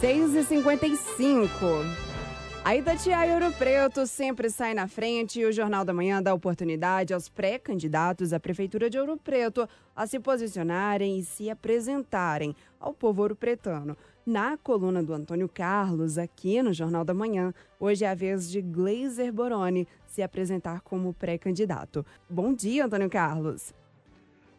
6h55. A Itatiaia Ouro Preto sempre sai na frente e o Jornal da Manhã dá oportunidade aos pré-candidatos à Prefeitura de Ouro Preto a se posicionarem e se apresentarem ao povo ouro-pretano. Na coluna do Antônio Carlos, aqui no Jornal da Manhã, hoje é a vez de Gleiser Boroni se apresentar como pré-candidato. Bom dia, Antônio Carlos.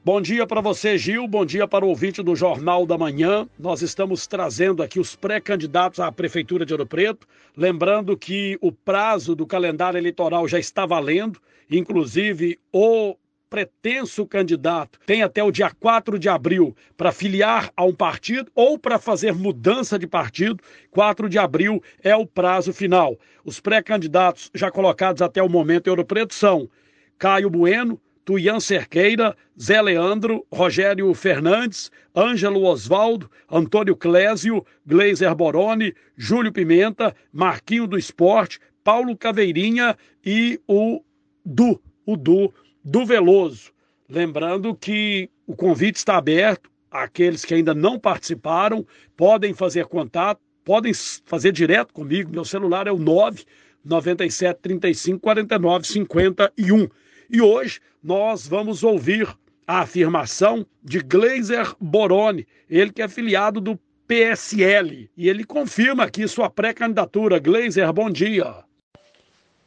Bom dia para você, Gil. Bom dia para o ouvinte do Jornal da Manhã. Nós estamos trazendo aqui os pré-candidatos à Prefeitura de Ouro Preto. Lembrando que o prazo do calendário eleitoral já está valendo, inclusive o pretenso candidato tem até o dia 4 de abril para filiar a um partido ou para fazer mudança de partido. 4 de abril é o prazo final. Os pré-candidatos já colocados até o momento em Ouro Preto são Caio Bueno, Tuian Cerqueira, Zé Leandro, Rogério Fernandes, Ângelo Osvaldo, Antônio Clésio, Gleiser Boroni, Júlio Pimenta, Marquinho do Esporte, Paulo Caveirinha e o Du, o Du, do Veloso. Lembrando que o convite está aberto, aqueles que ainda não participaram podem fazer contato, podem fazer direto comigo, meu celular é o 9 97 35 49 51. E hoje nós vamos ouvir a afirmação de Gleiser Boroni, ele que é filiado do PSL. E ele confirma aqui sua pré-candidatura. Gleiser, bom dia.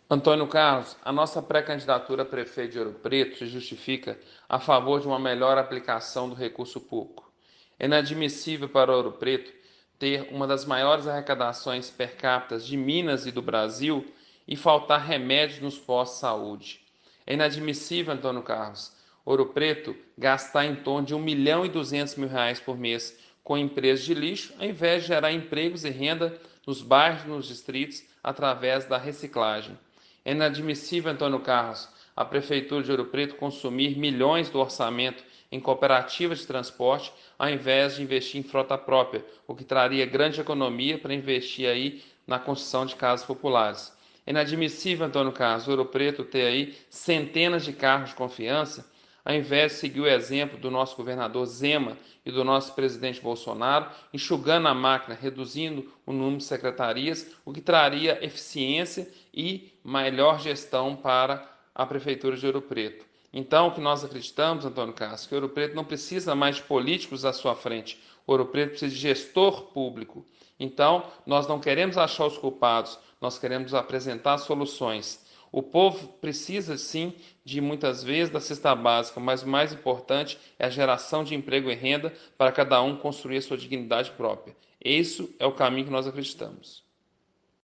Antônio Carlos, a nossa pré-candidatura a prefeito de Ouro Preto se justifica a favor de uma melhor aplicação do recurso público. É inadmissível para Ouro Preto ter uma das maiores arrecadações per capita de Minas e do Brasil e faltar remédios nos postos de saúde. É inadmissível, Antônio Carlos, Ouro Preto gastar em torno de 1 milhão e 200 mil reais por mês com empresas de lixo, ao invés de gerar empregos e renda nos bairros e nos distritos através da reciclagem. É inadmissível, Antônio Carlos, a Prefeitura de Ouro Preto consumir milhões do orçamento em cooperativas de transporte, ao invés de investir em frota própria, o que traria grande economia para investir aí na construção de casas populares. É inadmissível, Antônio Carlos, Ouro Preto ter aí centenas de carros de confiança, ao invés de seguir o exemplo do nosso governador Zema e do nosso presidente Bolsonaro, enxugando a máquina, reduzindo o número de secretarias, o que traria eficiência e melhor gestão para a Prefeitura de Ouro Preto. Então, o que nós acreditamos, Antônio Carlos, que Ouro Preto não precisa mais de políticos à sua frente. Ouro Preto precisa de gestor público. Então, nós não queremos achar os culpados, nós queremos apresentar soluções. O povo precisa sim de muitas vezes da cesta básica, mas o mais importante é a geração de emprego e renda para cada um construir a sua dignidade própria. Isso é o caminho que nós acreditamos.